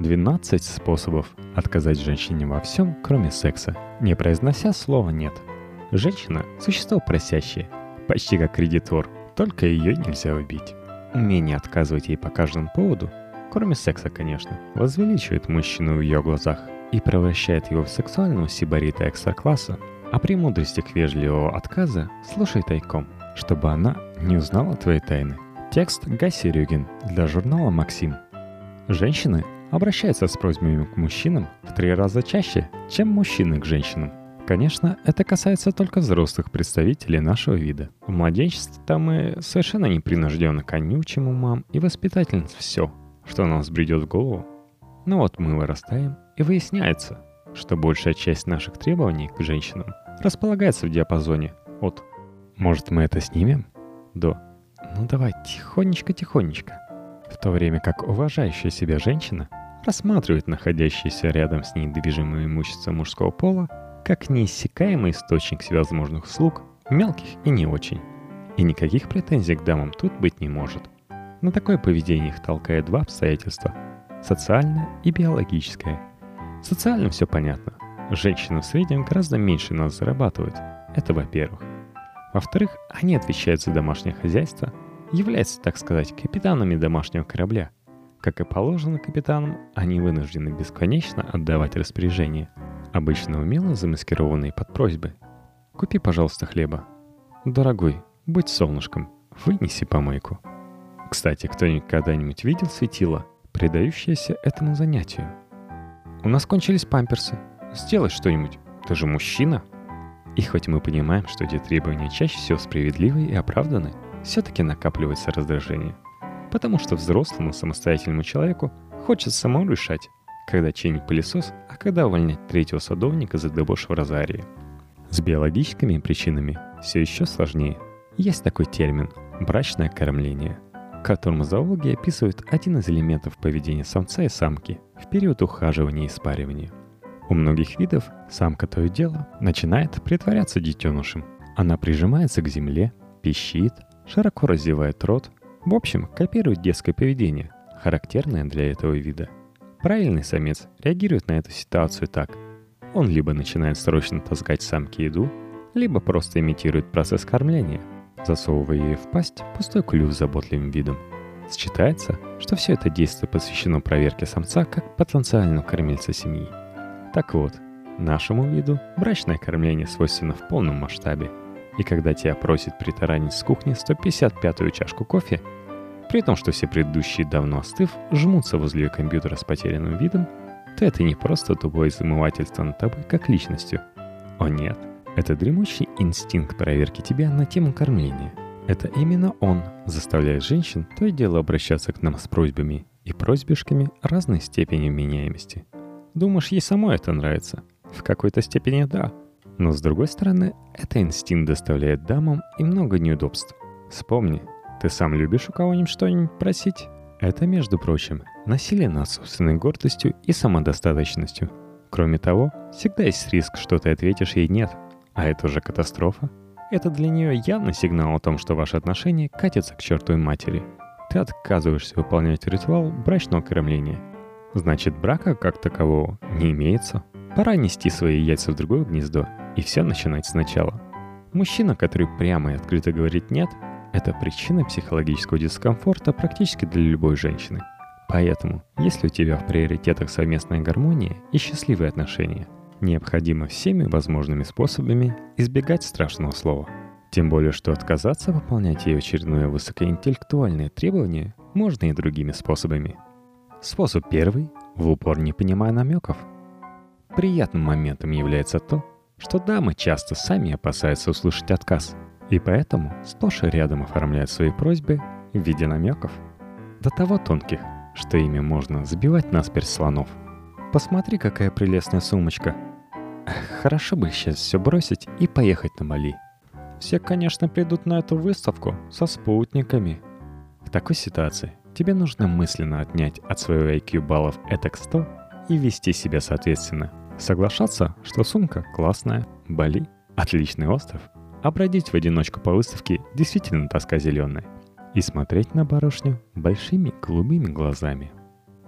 12 способов отказать женщине во всем, кроме секса, не произнося слова «нет». Женщина – существо просящее, почти как кредитор, только ее нельзя убить. Умение отказывать ей по каждому поводу, кроме секса, конечно, возвеличивает мужчину в ее глазах и превращает его в сексуального сибарита экстра-класса, а премудростях вежливого отказа слушай тайком, чтобы она не узнала твои тайны. Текст Гаси Рюгин для журнала «Максим». Женщины обращаются с просьбами к мужчинам в три раза чаще, чем мужчины к женщинам. Конечно, это касается только взрослых представителей нашего вида. В младенчестве-то мы совершенно непринужденно конючим умам и воспитательниц все, что нас бредет в голову. Но вот мы вырастаем, и выясняется, что большая часть наших требований к женщинам располагается в диапазоне от «может мы это снимем?» до «ну давай тихонечко-тихонечко». В то время как уважающая себя женщина рассматривает находящееся рядом с ней движимое имущество мужского пола как неиссякаемый источник всевозможных услуг, мелких и не очень. И никаких претензий к дамам тут быть не может. На такое поведение их толкает два обстоятельства – социальное и биологическое. Социально все понятно. Женщины в среднем гораздо меньше нас зарабатывают. Это во-первых. Во-вторых, они отвечают за домашнее хозяйство, являются, так сказать, капитанами домашнего корабля. Как и положено капитанам, они вынуждены бесконечно отдавать распоряжения, обычно умело замаскированные под просьбы. «Купи, пожалуйста, хлеба». «Дорогой, будь солнышком, вынеси помойку». Кстати, кто-нибудь когда-нибудь видел светило, предающееся этому занятию? «У нас кончились памперсы. Сделай что-нибудь. Ты же мужчина». И хоть мы понимаем, что эти требования чаще всего справедливы и оправданы, все-таки накапливается раздражение. Потому что взрослому самостоятельному человеку хочется самому решать, когда чинить пылесос, а когда увольнять третьего садовника за дебош в розарии. С биологическими причинами все еще сложнее. Есть такой термин – брачное кормление, которым зоологи описывают один из элементов поведения самца и самки в период ухаживания и спаривания. У многих видов самка то и дело начинает притворяться детенышем. Она прижимается к земле, пищит, широко развивает рот, в общем, копирует детское поведение, характерное для этого вида. Правильный самец реагирует на эту ситуацию так. Он либо начинает срочно таскать самке еду, либо просто имитирует процесс кормления, засовывая ей в пасть пустой клюв с заботливым видом. Считается, что все это действие посвящено проверке самца как потенциального кормильца семьи. Так вот, нашему виду брачное кормление свойственно в полном масштабе. И когда тебя просит притаранить с кухни 155-ю чашку кофе, при том, что все предыдущие давно остыв, жмутся возле компьютера с потерянным видом, то это не просто тупое замывательство над тобой как личностью. О нет, это дремучий инстинкт проверки тебя на тему кормления. Это именно он заставляет женщин то и дело обращаться к нам с просьбами и просьбишками разной степени вменяемости. Думаешь, ей самой это нравится? В какой-то степени да. Но с другой стороны, это инстинкт доставляет дамам и много неудобств. Вспомни, ты сам любишь у кого-нибудь что-нибудь просить? Это, между прочим, насилие над собственной гордостью и самодостаточностью. Кроме того, всегда есть риск, что ты ответишь ей «нет», а это уже катастрофа. Это для нее явный сигнал о том, что ваши отношения катятся к чертовой матери. Ты отказываешься выполнять ритуал брачного кормления. Значит, брака как такового не имеется. Пора нести свои яйца в другое гнездо и все начинать сначала. Мужчина, который прямо и открыто говорит «нет», это причина психологического дискомфорта практически для любой женщины. Поэтому, если у тебя в приоритетах совместная гармония и счастливые отношения, необходимо всеми возможными способами избегать страшного слова. Тем более, что отказаться выполнять ее очередное высокоинтеллектуальное требование можно и другими способами. Способ первый – в упор не понимая намеков. Приятным моментом является то, что дамы часто сами опасаются услышать отказ – и поэтому сплошь и рядом оформляют свои просьбы в виде намеков. До того тонких, что ими можно забивать насперть слонов. Посмотри, какая прелестная сумочка. Хорошо бы сейчас все бросить и поехать на Бали. Все, конечно, придут на эту выставку со спутниками. В такой ситуации тебе нужно мысленно отнять от своего IQ баллов этак 100 и вести себя соответственно. Соглашаться, что сумка классная, Бали – отличный остров – а бродить в одиночку по выставке действительно тоска зеленая. И смотреть на барышню большими голубыми глазами.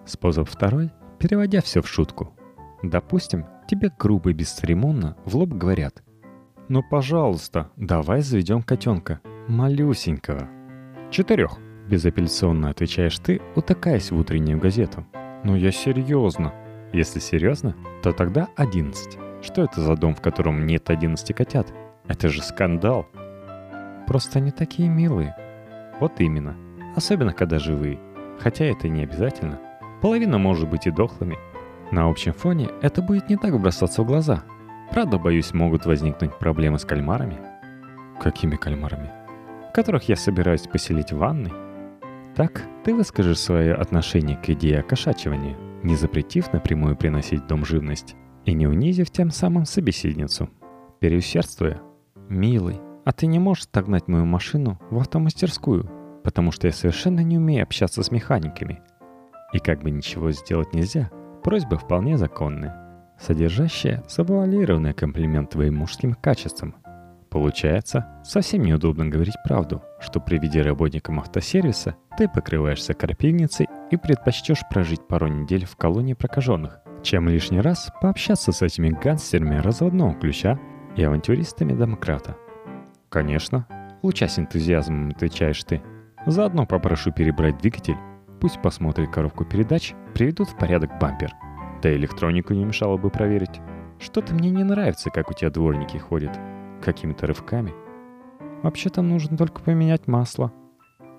Способ второй переводя все в шутку. Допустим, тебе грубо и бесцеремонно в лоб говорят. «Ну, пожалуйста, давай заведем котенка, малюсенького». «Четырех», — безапелляционно отвечаешь ты, утыкаясь в утреннюю газету. «Ну, я серьезно». Если серьезно, то тогда одиннадцать. Что это за дом, в котором нет одиннадцати котят? Это же скандал. Просто они такие милые. Вот именно. Особенно, когда живые. Хотя это не обязательно. Половина может быть и дохлыми. На общем фоне это будет не так бросаться в глаза. Правда, боюсь, могут возникнуть проблемы с кальмарами. Какими кальмарами? Которых я собираюсь поселить в ванной. Так, ты выскажешь свое отношение к идее окошачивания, не запретив напрямую приносить в дом живность и не унизив тем самым собеседницу. Переусердствуя, «Милый, а ты не можешь отогнать мою машину в автомастерскую, потому что я совершенно не умею общаться с механиками». И как бы ничего сделать нельзя, просьба вполне законная, содержащая завуалированный комплимент твоим мужским качествам. Получается, совсем неудобно говорить правду, что при виде работникам автосервиса ты покрываешься крапивницей и предпочтешь прожить пару недель в колонии прокаженных, чем лишний раз пообщаться с этими гангстерами разводного ключа и авантюристами демократа. Конечно, лучась энтузиазмом отвечаешь ты. Заодно попрошу перебрать двигатель, пусть посмотрит коробку передач, приведут в порядок бампер. Да и электронику не мешало бы проверить. Что-то мне не нравится, как у тебя дворники ходят. Какими-то рывками. Вообще-то нужно только поменять масло.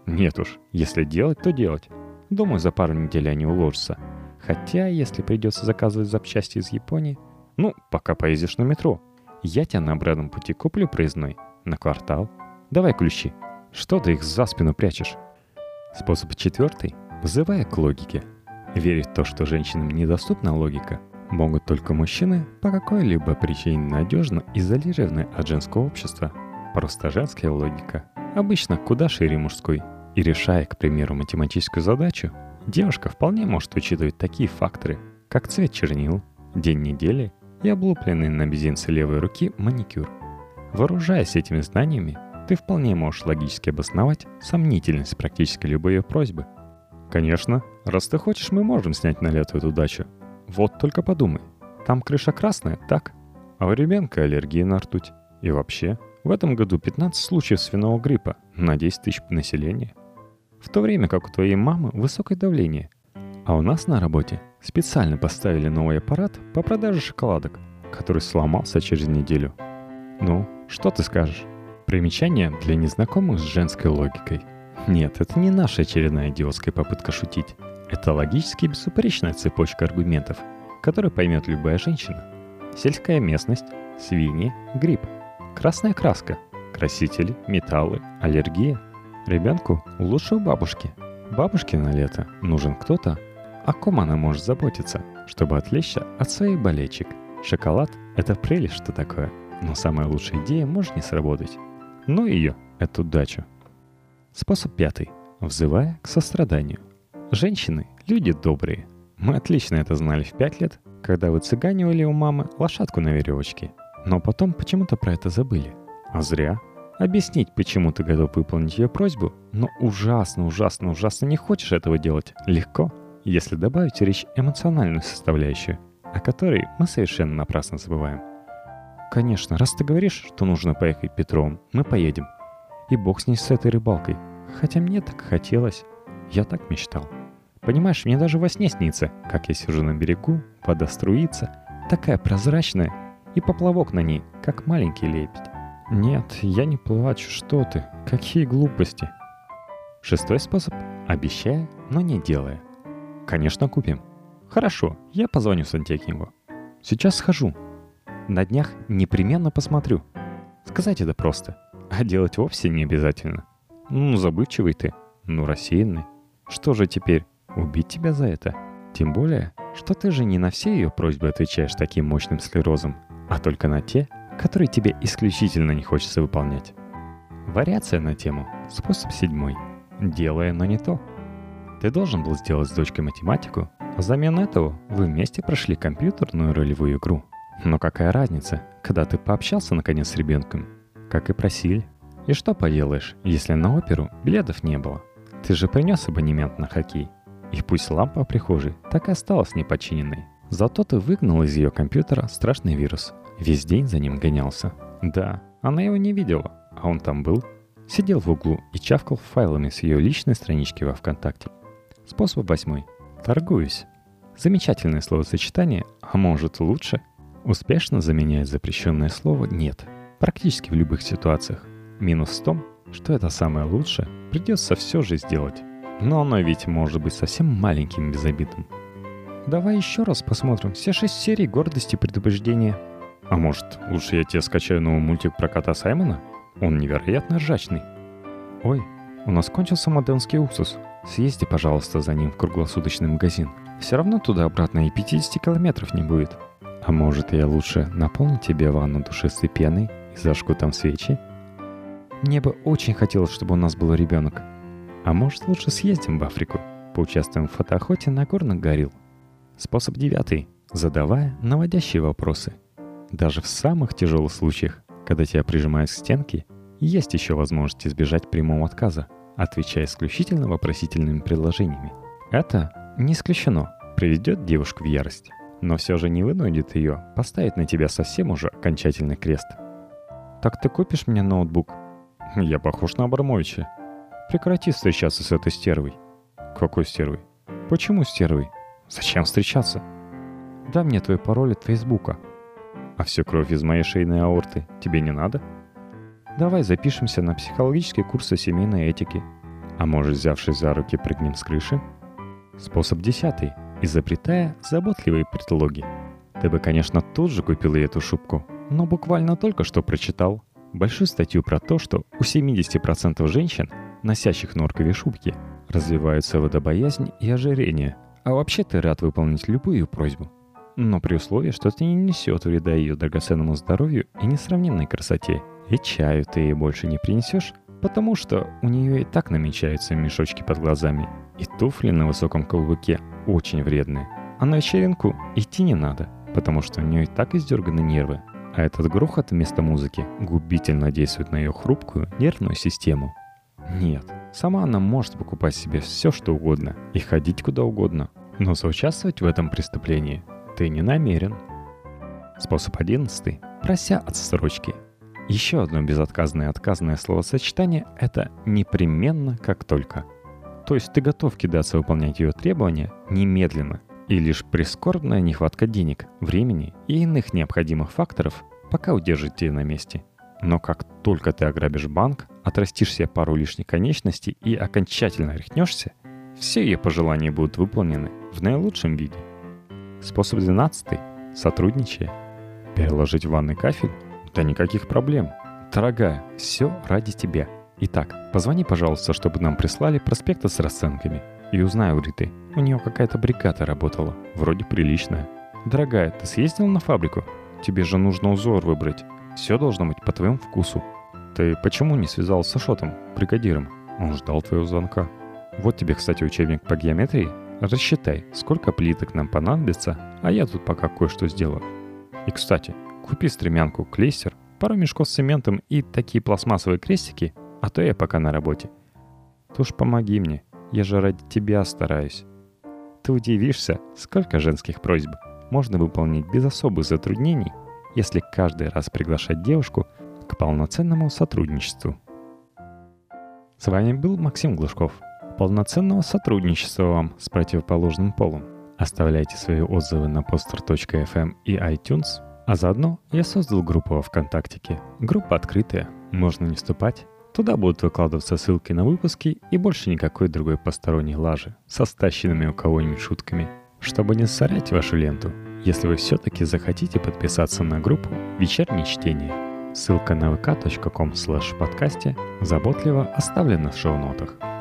Нет уж, если делать, то делать. Думаю, за пару недель они уложатся. Хотя, если придется заказывать запчасти из Японии, ну, пока поездишь на метро, я тебя на обратном пути куплю проездной. На квартал. Давай ключи. Что ты их за спину прячешь? Способ четвертый. Вызывая к логике. Верить в то, что женщинам недоступна логика, могут только мужчины по какой-либо причине надежно изолированы от женского общества. Просто женская логика обычно куда шире мужской. И решая, к примеру, математическую задачу, девушка вполне может учитывать такие факторы, как цвет чернил, день недели и облупленный на мизинце левой руки маникюр. Вооружаясь этими знаниями, ты вполне можешь логически обосновать сомнительность практически любой ее просьбы. Конечно, раз ты хочешь, мы можем снять на лето эту дачу. Вот только подумай, там крыша красная, так? А у ребенка аллергия на ртуть. И вообще, в этом году 15 случаев свиного гриппа на 10 тысяч населения. В то время как у твоей мамы высокое давление, а у нас на работе специально поставили новый аппарат по продаже шоколадок, который сломался через неделю. Ну, что ты скажешь? Примечание для незнакомых с женской логикой. Нет, это не наша очередная идиотская попытка шутить. Это логически безупречная цепочка аргументов, которую поймет любая женщина. Сельская местность, свиньи, грипп, красная краска, красители, металлы, аллергия. Ребенку лучше у бабушки. Бабушке на лето нужен кто-то, о ком она может заботиться, чтобы отвлечься от своих болечек? Шоколад – это прелесть, что такое. Но самая лучшая идея может не сработать. Ну ее, эту дачу. Способ пятый. Взывая к состраданию. Женщины – люди добрые. Мы отлично это знали в пять лет, когда вы цыганивали у мамы лошадку на веревочке. Но потом почему-то про это забыли. А зря. Объяснить, почему ты готов выполнить ее просьбу, но ужасно, ужасно, ужасно не хочешь этого делать, легко – если добавить речь эмоциональную составляющую, о которой мы совершенно напрасно забываем. Конечно, раз ты говоришь, что нужно поехать Петром, мы поедем. И бог с ней с этой рыбалкой. Хотя мне так хотелось. Я так мечтал. Понимаешь, мне даже во сне снится, как я сижу на берегу, вода струится, такая прозрачная, и поплавок на ней, как маленький лебедь. Нет, я не плачу, что ты, какие глупости. Шестой способ – обещая, но не делая. Конечно, купим. Хорошо, я позвоню сантехнику. Сейчас схожу. На днях непременно посмотрю. Сказать это просто. А делать вовсе не обязательно. Ну, забывчивый ты. Ну, рассеянный. Что же теперь, убить тебя за это? Тем более, что ты же не на все ее просьбы отвечаешь таким мощным склерозом, а только на те, которые тебе исключительно не хочется выполнять. Вариация на тему. Способ седьмой. Делая, но не то. Ты должен был сделать с дочкой математику, а взамен этого вы вместе прошли компьютерную ролевую игру. Но какая разница, когда ты пообщался наконец с ребенком? Как и просили. И что поделаешь, если на оперу билетов не было? Ты же принес абонемент на хоккей. И пусть лампа в прихожей так и осталась непочиненной. Зато ты выгнал из ее компьютера страшный вирус. Весь день за ним гонялся. Да, она его не видела, а он там был. Сидел в углу и чавкал файлами с ее личной странички во ВКонтакте. Способ восьмой. Торгуюсь. Замечательное словосочетание, а может лучше, успешно заменяет запрещенное слово «нет» практически в любых ситуациях. Минус в том, что это самое лучшее придется все же сделать. Но оно ведь может быть совсем маленьким безобидным. Давай еще раз посмотрим все шесть серий гордости и предупреждения. А может, лучше я тебе скачаю новый мультик про кота Саймона? Он невероятно ржачный. Ой, у нас кончился моденский уксус. Съезди, пожалуйста, за ним в круглосуточный магазин. Все равно туда-обратно и 50 километров не будет. А может, я лучше наполню тебе ванну душистой пеной и зажгу там свечи? Мне бы очень хотелось, чтобы у нас был ребенок. А может, лучше съездим в Африку, поучаствуем в фотоохоте на горных горилл. Способ девятый. Задавая наводящие вопросы. Даже в самых тяжелых случаях, когда тебя прижимают к стенке, есть еще возможность избежать прямого отказа, отвечая исключительно вопросительными предложениями. Это не исключено, приведет девушку в ярость, но все же не вынудит ее поставить на тебя совсем уже окончательный крест. «Так ты купишь мне ноутбук?» «Я похож на Абрамовича», Прекрати встречаться с этой стервой. Какой стервой? Почему стервой? Зачем встречаться? Дай мне твой пароль от Фейсбука. А всю кровь из моей шейной аорты тебе не надо? Давай запишемся на психологические курсы семейной этики. А может, взявшись за руки, прыгнем с крыши? Способ десятый. Изобретая заботливые предлоги. Ты бы, конечно, тут же купил ей эту шубку, но буквально только что прочитал большую статью про то, что у 70% женщин носящих норковые шубки, развиваются водобоязнь и ожирение. А вообще ты рад выполнить любую просьбу. Но при условии, что это не несет вреда ее драгоценному здоровью и несравненной красоте. И чаю ты ей больше не принесешь, потому что у нее и так намечаются мешочки под глазами. И туфли на высоком каблуке очень вредные. А на вечеринку идти не надо, потому что у нее и так издерганы нервы. А этот грохот вместо музыки губительно действует на ее хрупкую нервную систему. Нет, сама она может покупать себе все, что угодно и ходить куда угодно, но соучаствовать в этом преступлении ты не намерен. Способ одиннадцатый. Прося отсрочки. Еще одно безотказное отказное словосочетание – это «непременно, как только». То есть ты готов кидаться выполнять ее требования немедленно, и лишь прискорбная нехватка денег, времени и иных необходимых факторов пока удержит тебя на месте – но как только ты ограбишь банк, отрастишь себе пару лишних конечностей и окончательно рехнешься, все ее пожелания будут выполнены в наилучшем виде. Способ 12. Сотрудничая. Переложить в ванной кафель? Да никаких проблем. Дорогая, все ради тебя. Итак, позвони, пожалуйста, чтобы нам прислали проспекты с расценками. И узнай у Риты. У нее какая-то бригада работала. Вроде приличная. Дорогая, ты съездил на фабрику? Тебе же нужно узор выбрать. Все должно быть по твоему вкусу. Ты почему не связался с Ашотом, бригадиром? Он ждал твоего звонка. Вот тебе, кстати, учебник по геометрии. Рассчитай, сколько плиток нам понадобится, а я тут пока кое-что сделаю. И, кстати, купи стремянку, клейстер, пару мешков с цементом и такие пластмассовые крестики, а то я пока на работе. Ты уж помоги мне, я же ради тебя стараюсь. Ты удивишься, сколько женских просьб можно выполнить без особых затруднений – если каждый раз приглашать девушку к полноценному сотрудничеству. С вами был Максим Глушков. Полноценного сотрудничества вам с противоположным полом. Оставляйте свои отзывы на poster.fm эм и iTunes, а заодно я создал группу во ВКонтактике. Группа открытая, можно не вступать. Туда будут выкладываться ссылки на выпуски и больше никакой другой посторонней лажи со стащенными у кого-нибудь шутками. Чтобы не засорять вашу ленту, если вы все-таки захотите подписаться на группу «Вечернее чтение». Ссылка на vk.com подкасте заботливо оставлена в шоу-нотах.